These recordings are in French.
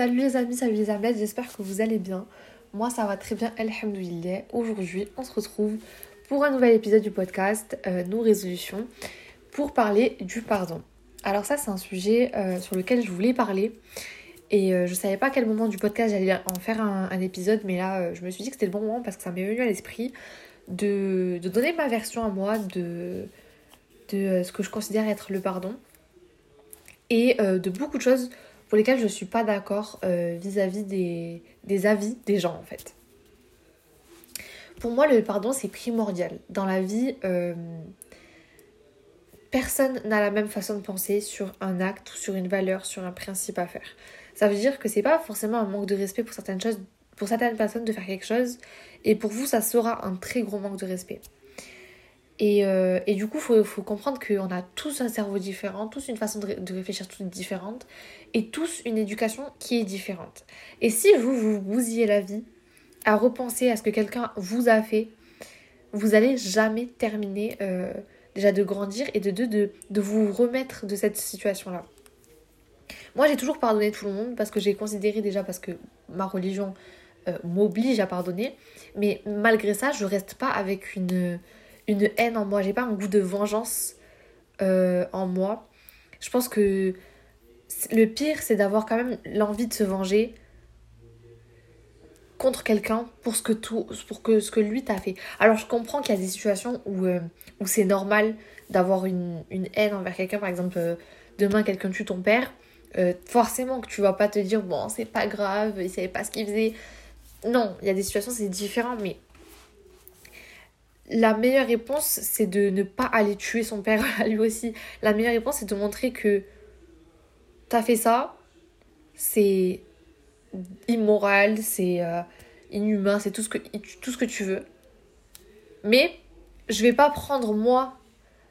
Salut les amis, salut les amis, j'espère que vous allez bien. Moi ça va très bien, alhamdoulilah. Aujourd'hui on se retrouve pour un nouvel épisode du podcast euh, Nos résolutions pour parler du pardon. Alors ça c'est un sujet euh, sur lequel je voulais parler et euh, je savais pas à quel moment du podcast j'allais en faire un, épisode mais là je me suis dit que c'était le bon moment parce que ça m'est venu à l'esprit de, donner ma version à moi de ce que je considère être le pardon et de beaucoup de choses pour lesquels je ne suis pas d'accord euh, vis-à-vis des, avis des gens en fait. Pour moi, le pardon, c'est primordial. Dans la vie, euh, personne n'a la même façon de penser sur un acte sur une valeur, sur un principe à faire. Ça veut dire que c'est pas forcément un manque de respect pour certaines choses, pour certaines personnes de faire quelque chose, et pour vous, ça sera un très gros manque de respect. Euh, et, du coup, il faut, comprendre qu'on a tous un cerveau différent, tous une façon de, réfléchir toute différente, et tous une éducation qui est différente. Et si vous, vous bousillez la vie à repenser à ce que quelqu'un vous a fait, vous allez jamais terminer euh, déjà de grandir et de, de, de, vous remettre de cette situation-là. Moi, j'ai toujours pardonné tout le monde parce que j'ai considéré déjà, parce que ma religion euh, m'oblige à pardonner, mais malgré ça, je reste pas avec une une haine en moi, j'ai pas un goût de vengeance euh, en moi. Je pense que le pire, c'est d'avoir quand même l'envie de se venger contre quelqu'un pour ce que tout pour que ce que lui t'a fait. Alors je comprends qu'il y a des situations où, euh, où c'est normal d'avoir une, haine envers quelqu'un, par exemple euh, demain quelqu'un tue ton père, forcément que tu vas pas te dire bon c'est pas grave, il savait pas ce qu'il faisait. Non, il y a des situations c'est différent, mais la meilleure réponse, c'est de ne pas aller tuer son père lui aussi. La meilleure réponse, c'est de montrer que t'as fait ça, c'est immoral, c'est euh, inhumain, c'est tout, ce que, tout ce que tu veux. Mais je vais pas prendre moi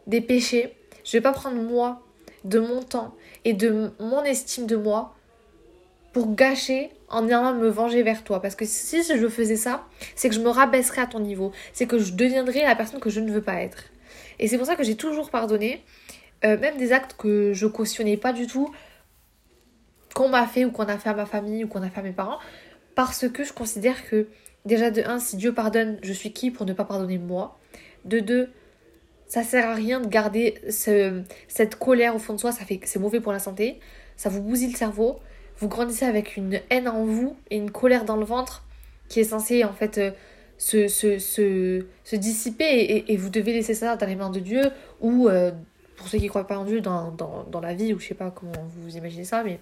des péchés, je vais pas prendre moi de mon temps et de mon estime de moi pour gâcher en allant me venger vers toi. Parce que si je faisais ça, c'est que je me rabaisserais à ton niveau. C'est que je deviendrais la personne que je ne veux pas être. Et c'est pour ça que j'ai toujours pardonné, euh, même des actes que je cautionnais pas du tout, qu'on m'a fait ou qu'on a fait à ma famille ou qu'on a fait à mes parents, parce que je considère que, déjà de un, si Dieu pardonne, je suis qui pour ne pas pardonner moi De deux, ça sert à rien de garder ce, cette colère au fond de soi, ça fait c'est mauvais pour la santé, ça vous bousille le cerveau, vous grandissez avec une haine en vous et une colère dans le ventre qui est censée en fait euh, se, dissiper et, vous devez laisser ça dans les mains de Dieu ou euh, pour ceux qui ne croient pas en Dieu dans, la vie ou je sais pas comment vous imaginez ça mais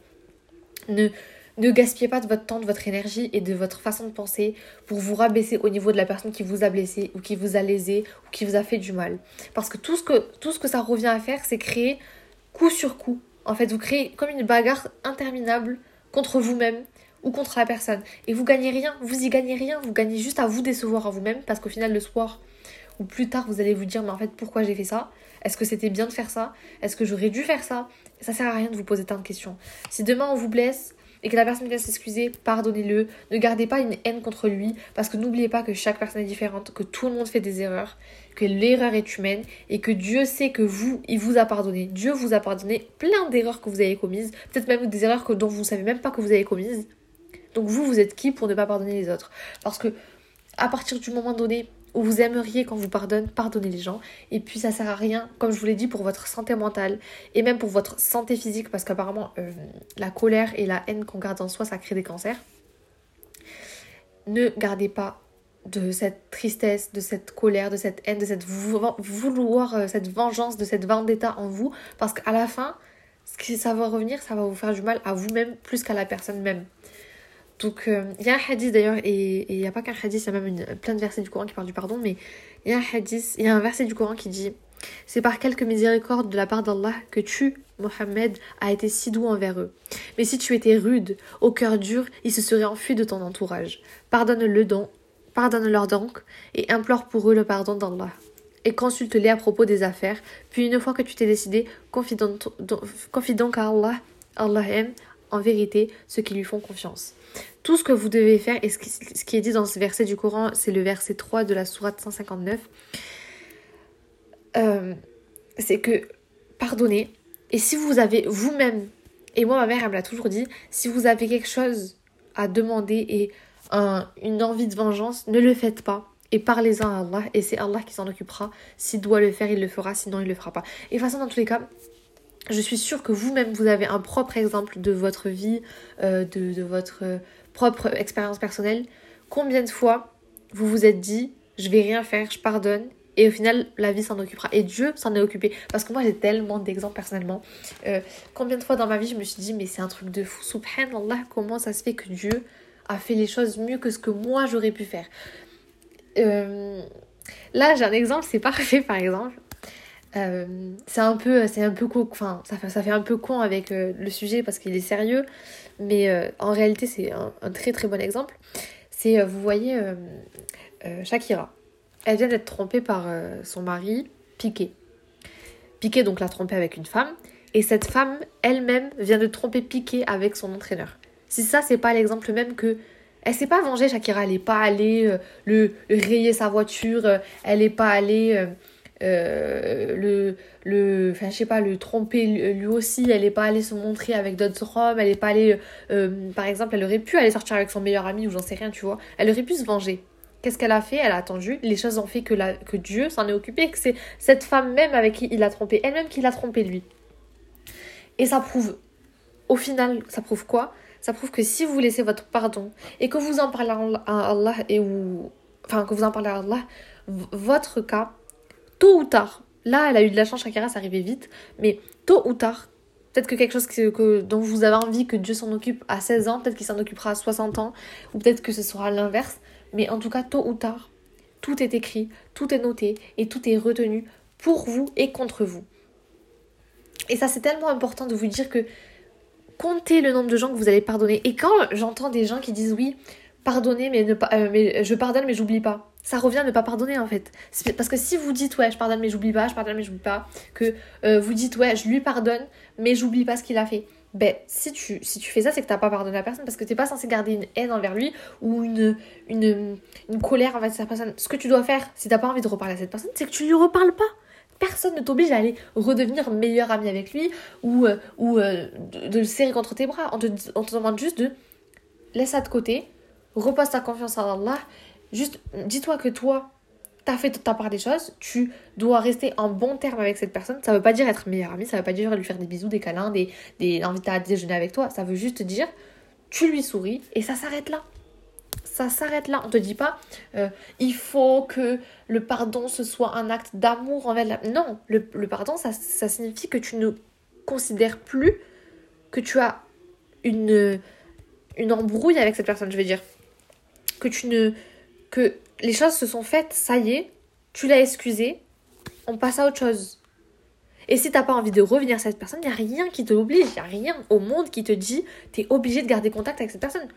ne, gaspillez pas de votre temps, de votre énergie et de votre façon de penser pour vous rabaisser au niveau de la personne qui vous a blessé ou qui vous a lésé ou qui vous a fait du mal. Parce que, tout ce que ça revient à faire, c'est créer coup sur coup. En fait, vous créez comme une bagarre interminable contre vous-même ou contre la personne. Et vous gagnez rien, vous y gagnez rien, vous gagnez juste à vous décevoir à vous-même parce qu'au final le soir ou plus tard vous allez vous dire mais en fait pourquoi j'ai fait ça? Est-ce que c'était bien de faire ça? Est-ce que j'aurais dû faire ça? Ça sert à rien de vous poser tant de questions. Si demain on vous blesse et que la personne vient s'excuser, pardonnez-le. Ne gardez pas une haine contre lui parce que n'oubliez pas que chaque personne est différente, que tout le monde fait des erreurs, que l'erreur est humaine et que Dieu sait que vous, il vous a pardonné. Dieu vous a pardonné plein d'erreurs que vous avez commises, peut-être même des erreurs que, dont vous ne savez même pas que vous avez commises. Donc vous, vous êtes qui pour ne pas pardonner les autres? Parce que à partir du moment donné où vous aimeriez quand vous pardonne, pardonner les gens. Et puis ça sert à rien, comme je vous l'ai dit, pour votre santé mentale et même pour votre santé physique, parce qu'apparemment euh, la colère et la haine qu'on garde en soi, ça crée des cancers. Ne gardez pas de cette tristesse, de cette colère, de cette haine, de cette vouloir, euh, cette vengeance, de cette vendetta en vous, parce qu'à la fin, ça va revenir, ça va vous faire du mal à vous-même plus qu'à la personne même. Donc il euh, y a un hadith d'ailleurs, et il n'y a pas qu'un hadith, il y a même une, plein de versets du Coran qui parlent du pardon, mais il y a un hadith, il y a un verset du Coran qui dit C'est par quelques miséricordes de la part d'Allah que tu, Mohammed, as été si doux envers eux. Mais si tu étais rude, au cœur dur, ils se seraient enfuis de ton entourage. Pardonne-le donc, pardonne-leur donc, et implore pour eux le pardon d'Allah. Et consulte-les à propos des affaires, puis une fois que tu t'es décidé, confie donc, confie à Allah. Allah aime, en vérité, ceux qui lui font confiance. Tout ce que vous devez faire, et ce qui, est dit dans ce verset du Coran, c'est le verset 3 de la sourate 159, euh, c'est que pardonnez, et si vous avez vous-même Et moi, ma mère, elle me l'a toujours dit, si vous avez quelque chose à demander et une envie de vengeance, ne le faites pas. Et parlez-en à Allah, et c'est Allah qui s'en occupera. S'il doit le faire, il le fera, sinon il le fera pas. Et de toute façon, dans tous les cas, je suis sûre que vous-même, vous avez un propre exemple de votre vie, euh, de, votre propre expérience personnelle. Combien de fois vous vous êtes dit, je vais rien faire, je pardonne, et au final, la vie s'en occupera. Et Dieu s'en est occupé. Parce que moi, j'ai tellement d'exemples personnellement. Euh, combien de fois dans ma vie, je me suis dit, mais c'est un truc de fou. Subhanallah, comment ça se fait que Dieu a fait les choses mieux que ce que moi, j'aurais pu faire. Euh, là, j'ai un exemple, c'est parfait, par exemple. Euh, c'est un peu c'est un peu con enfin ça fait, un peu con avec le sujet parce qu'il est sérieux mais en réalité c'est un, très très bon exemple c'est vous voyez Shakira elle vient d'être trompée par euh, son mari, Piqué. Piqué donc l'a trompée avec une femme, et cette femme elle-même vient de tromper Piqué avec son entraîneur. Si ça, c'est pas l'exemple même que elle s'est pas vengée, Shakira. Elle n'est pas allée euh, le, rayer sa voiture. Euh, elle n'est pas allée le, le, enfin, je sais pas, le tromper lui aussi. Elle n'est pas allée se montrer avec d'autres hommes. Elle n'est pas allée, par exemple, elle aurait pu aller sortir avec son meilleur ami ou j'en sais rien, tu vois. Elle aurait pu se venger. Qu'est-ce qu'elle a fait? Elle a attendu. Les choses ont fait que, la, que Dieu s'en est occupé, que c'est cette femme même avec qui il a trompé, elle-même qui l'a trompé lui. Et ça prouve, au final, ça prouve quoi? Ça prouve que si vous laissez votre pardon et que vous en parlez à Allah et ou, enfin que vous en parlez à Allah, votre cas, tôt ou tard, là elle a eu de la chance, Shakira, ça arrivait vite, mais tôt ou tard, peut-être que quelque chose que, dont vous avez envie que Dieu s'en occupe à 16 ans, peut-être qu'il s'en occupera à 60 ans, ou peut-être que ce sera l'inverse. Mais en tout cas, tôt ou tard, tout est écrit, tout est noté et tout est retenu pour vous et contre vous. Et ça, c'est tellement important de vous dire que comptez le nombre de gens que vous allez pardonner. Et quand j'entends des gens qui disent oui, pardonnez, mais, ne euh, mais je pardonne, mais j'oublie pas. Ça revient à ne pas pardonner en fait. Parce que si vous dites ouais, je pardonne, mais j'oublie pas, je pardonne, mais j'oublie pas, que euh, vous dites ouais, je lui pardonne, mais j'oublie pas ce qu'il a fait ben, si tu, si tu fais ça, c'est que t'as pas pardonné la personne parce que t'es pas censé garder une haine envers lui ou une, une, une colère envers cette personne. Ce que tu dois faire, si t'as pas envie de reparler à cette personne, c'est que tu lui reparles pas. Personne ne t'oblige à aller redevenir meilleur ami avec lui ou, euh, ou euh, de, le serrer contre tes bras. On te, on te demande juste de laisse ça de côté, repose ta confiance en Allah. Juste dis-toi que toi, t'as fait ta part des choses, tu dois rester en bon terme avec cette personne. Ça veut pas dire être meilleur ami, ça veut pas dire lui faire des bisous, des câlins, des, des l'inviter à déjeuner avec toi. Ça veut juste dire, tu lui souris et ça s'arrête là. Ça s'arrête là. On te dit pas, euh, il faut que le pardon ce soit un acte d'amour envers la. Non, le, pardon, ça, ça signifie que tu ne considères plus que tu as une, une embrouille avec cette personne, je veux dire. Que tu ne. Que les choses se sont faites, ça y est, tu l'as excusé, on passe à autre chose. Et si t'as pas envie de revenir à cette personne, il n'y a rien qui te l'oblige, il a rien au monde qui te dit tu es obligé de garder contact avec cette personne.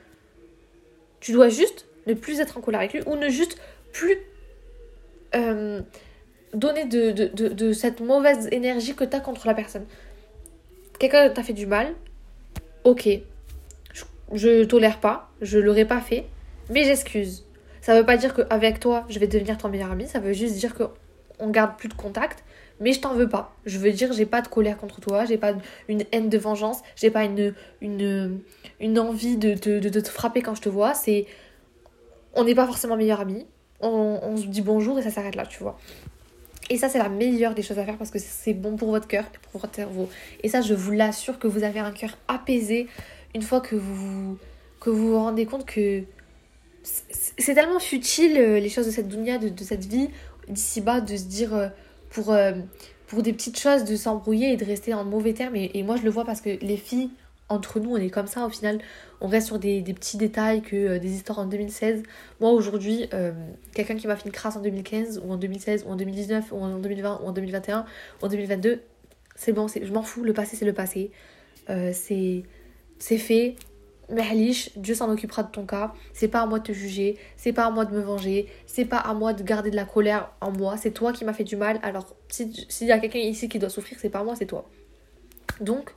Tu dois juste ne plus être en colère avec lui ou ne juste plus euh, donner de, de, cette mauvaise énergie que tu as contre la personne. Quelqu'un t'a fait du mal, ok, je, je tolère pas, je l'aurais pas fait, mais j'excuse. Ça veut pas dire qu'avec toi, je vais devenir ton meilleur ami. Ça veut juste dire qu'on garde plus de contact. Mais je t'en veux pas. Je veux dire, j'ai pas de colère contre toi, j'ai pas une haine de vengeance, j'ai pas une, une, une envie de, de, de, te frapper quand je te vois. C'est. On n'est pas forcément meilleurs amis. On, on se dit bonjour et ça s'arrête là, tu vois. Et ça, c'est la meilleure des choses à faire parce que c'est bon pour votre cœur et pour votre cerveau. Et ça, je vous l'assure que vous avez un cœur apaisé une fois que vous, que vous vous rendez compte que c'est tellement futile euh, les choses de cette dunya, de, de cette vie d'ici-bas, de se dire euh, pour, euh, pour des petites choses, de s'embrouiller et de rester en mauvais termes. Et, moi, je le vois parce que les filles, entre nous, on est comme ça au final. On reste sur des, des petits détails que des histoires en 2016. Moi, aujourd'hui, quelqu'un qui m'a fait une crasse en 2015, ou en 2016, ou en 2019, ou en 2020, ou en 2021, ou en 2022, c'est bon, je m'en fous. Le passé, c'est le passé. c'est fait Merlich, Dieu s'en occupera de ton cas. C'est pas à moi de te juger, c'est pas à moi de me venger, c'est pas à moi de garder de la colère en moi. C'est toi qui m'as fait du mal. Alors, s'il y a quelqu'un ici qui doit souffrir, c'est pas moi, c'est toi. Donc,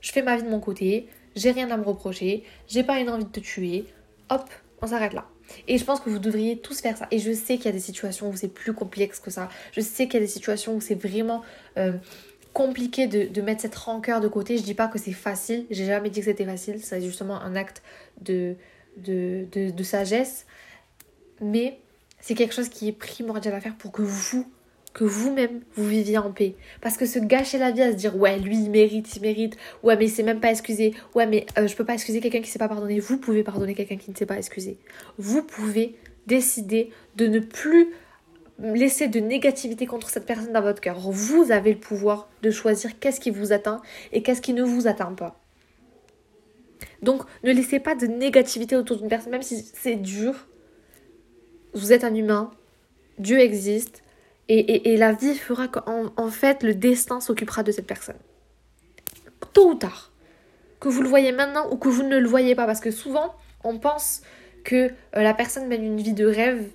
je fais ma vie de mon côté, j'ai rien à me reprocher, j'ai pas une envie de te tuer. Hop, on s'arrête là. Et je pense que vous devriez tous faire ça. Et je sais qu'il y a des situations où c'est plus complexe que ça. Je sais qu'il y a des situations où c'est vraiment. Euh, compliqué de, de, mettre cette rancœur de côté. Je dis pas que c'est facile, j'ai jamais dit que c'était facile, c'est justement un acte de, de, de, sagesse. Mais c'est quelque chose qui est primordial à faire pour que vous, que vous-même, vous viviez en paix. Parce que se gâcher la vie à se dire, ouais, lui, il mérite, il mérite, ouais, mais il s'est même pas excusé, ouais, mais euh, je peux pas excuser quelqu'un qui ne s'est pas pardonné. Vous pouvez pardonner quelqu'un qui ne s'est pas excusé. Vous pouvez décider de ne plus laisser de négativité contre cette personne dans votre cœur. Vous avez le pouvoir de choisir qu'est-ce qui vous atteint et qu'est-ce qui ne vous atteint pas. Donc, ne laissez pas de négativité autour d'une personne, même si c'est dur. Vous êtes un humain, Dieu existe, et, la vie fera qu'en en fait, le destin s'occupera de cette personne. Tôt ou tard. Que vous le voyez maintenant ou que vous ne le voyez pas. Parce que souvent, on pense que euh, la personne mène une vie de rêve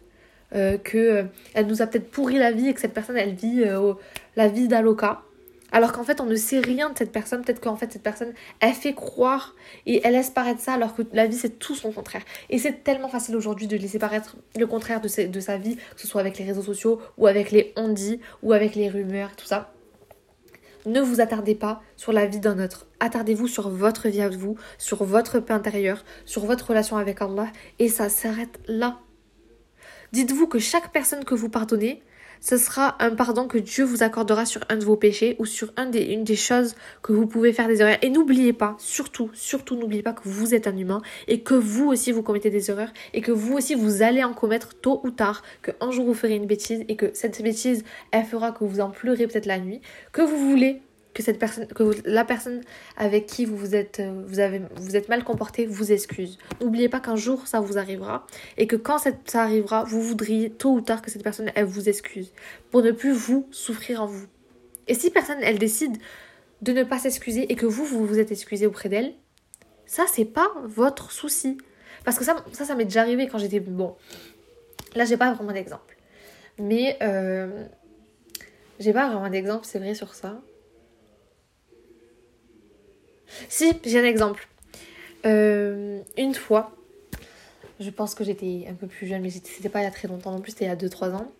euh, qu'elle euh, nous a peut-être pourri la vie et que cette personne, elle vit euh, la vie d'Aloca. Alors qu'en fait, on ne sait rien de cette personne. Peut-être qu'en fait, cette personne, elle fait croire et elle laisse paraître ça, alors que la vie, c'est tout son contraire. Et c'est tellement facile aujourd'hui de laisser paraître le contraire de, sa vie, que ce soit avec les réseaux sociaux, ou avec les on ou avec les rumeurs, tout ça. Ne vous attardez pas sur la vie d'un autre. Attardez-vous sur votre vie à vous, sur votre paix intérieure, sur votre relation avec Allah. Et ça s'arrête là. Dites-vous que chaque personne que vous pardonnez, ce sera un pardon que Dieu vous accordera sur un de vos péchés ou sur une des choses que vous pouvez faire des erreurs. Et n'oubliez pas, surtout, surtout n'oubliez pas que vous êtes un humain et que vous aussi vous commettez des erreurs et que vous aussi vous allez en commettre tôt ou tard, que un jour vous ferez une bêtise et que cette bêtise, elle fera que vous en pleurez peut-être la nuit, que vous voulez que cette personne, que la personne avec qui vous vous êtes, euh, vous avez, vous êtes mal comporté vous excuse. N'oubliez pas qu'un jour ça vous arrivera et que quand ça arrivera, vous voudriez tôt ou tard que cette personne elle vous excuse pour ne plus vous souffrir en vous. Et si personne elle décide de ne pas s'excuser et que vous vous vous êtes excusé auprès d'elle, ça c'est pas votre souci. Parce que ça, ça, ça m'est déjà arrivé quand j'étais bon. Là j'ai pas vraiment d'exemple, mais euh, j'ai pas vraiment d'exemple, c'est vrai sur ça. Si, j'ai un exemple. Euh, une fois, je pense que j'étais un peu plus jeune, mais c'était pas il y a très longtemps non plus, c'était il y a 2-3 ans.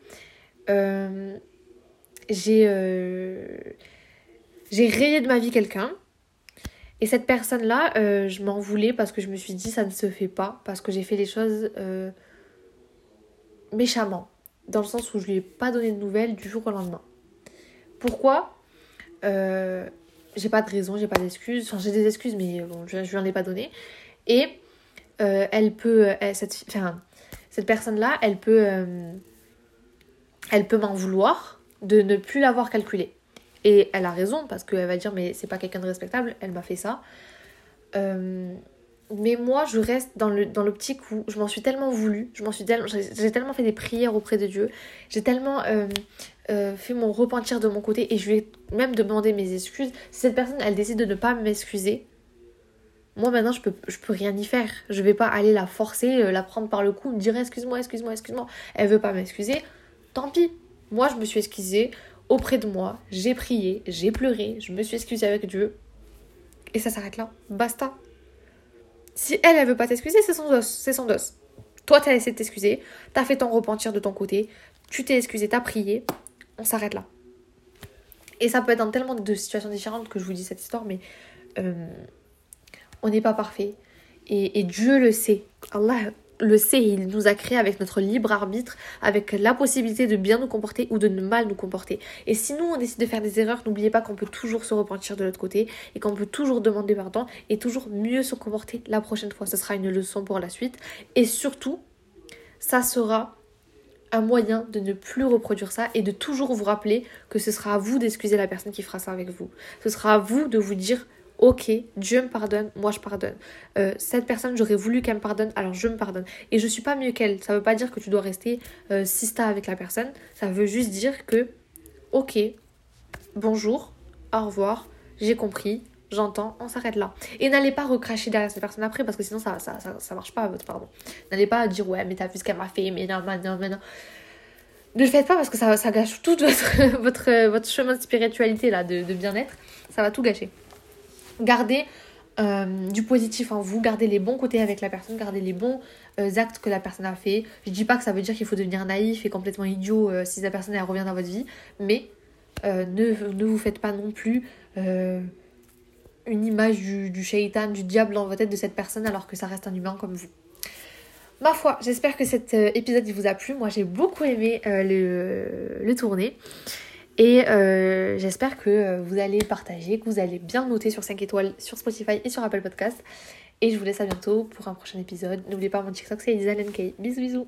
Euh, j'ai euh, j'ai rayé de ma vie quelqu'un. Et cette personne-là, je m'en voulais parce que je me suis dit ça ne se fait pas, parce que j'ai fait les choses méchamment, dans le sens où je lui ai pas donné de nouvelles du jour au lendemain. Pourquoi? J'ai pas de raison, j'ai pas d'excuses. Enfin, j'ai des excuses, mais bon, je, je lui en ai pas donné. Et euh, elle peut, cette, enfin, cette personne-là, elle peut, euh, elle peut m'en vouloir de ne plus l'avoir calculé. Et elle a raison parce qu'elle va dire mais c'est pas quelqu'un de respectable, elle m'a fait ça. Euh, mais moi je reste dans le dans l'optique où je m'en suis tellement voulu, suis tellement j'ai tellement fait des prières auprès de Dieu, j'ai tellement euh, fait mon repentir de mon côté et je lui ai même demandé mes excuses. Si cette personne, elle décide de ne pas m'excuser, moi maintenant, je peux, peux rien y faire. Je vais pas aller la forcer, euh, la prendre par le cou, me dire excuse-moi, excuse-moi, excuse-moi. Elle veut pas m'excuser, tant pis. Moi, je me suis excusée auprès de moi, j'ai prié, j'ai pleuré, je me suis excusée avec Dieu. Et ça s'arrête là. Basta. Si elle, elle veut pas t'excuser, c'est son dos. C'est son dos. Toi, t'as essayé de t'excuser, t'as fait ton repentir de ton côté, tu t'es excusé, t'as prié, on s'arrête là. Et ça peut être dans tellement de situations différentes que je vous dis cette histoire, mais euh, on n'est pas parfait. Et, Dieu le sait. Allah le sait, il nous a créé avec notre libre arbitre, avec la possibilité de bien nous comporter ou de mal nous comporter. Et si nous on décide de faire des erreurs, n'oubliez pas qu'on peut toujours se repentir de l'autre côté et qu'on peut toujours demander pardon et toujours mieux se comporter la prochaine fois. Ce sera une leçon pour la suite. Et surtout, ça sera un moyen de ne plus reproduire ça et de toujours vous rappeler que ce sera à vous d'excuser la personne qui fera ça avec vous. Ce sera à vous de vous dire Ok, Dieu me pardonne, moi je pardonne. Euh, cette personne, j'aurais voulu qu'elle me pardonne, alors je me pardonne. Et je suis pas mieux qu'elle. Ça veut pas dire que tu dois rester euh, sista avec la personne. Ça veut juste dire que, ok, bonjour, au revoir, j'ai compris, j'entends, on s'arrête là. Et n'allez pas recracher derrière cette personne après parce que sinon ça, ça, ça, marche pas, votre pardon. N'allez pas dire ouais, mais t'as vu ce qu'elle m'a fait, mais non, non, mais non. Ne le faites pas parce que ça, ça gâche tout votre, votre, votre chemin de spiritualité là, de bien-être. Ça va tout gâcher. Gardez euh, du positif en vous, gardez les bons côtés avec la personne, gardez les bons euh, actes que la personne a fait. Je dis pas que ça veut dire qu'il faut devenir naïf et complètement idiot euh, si la personne revient dans votre vie, mais ne, ne, vous faites pas non plus une image du, du shaitan, du diable dans votre tête de cette personne alors que ça reste un humain comme vous. Ma foi, j'espère que cet épisode vous a plu. Moi j'ai beaucoup aimé le, le tourner. Et euh, j'espère que euh, vous allez partager, que vous allez bien noter sur 5 étoiles sur Spotify et sur Apple Podcast. Et je vous laisse à bientôt pour un prochain épisode. N'oubliez pas mon TikTok, c'est Elisa Bisous bisous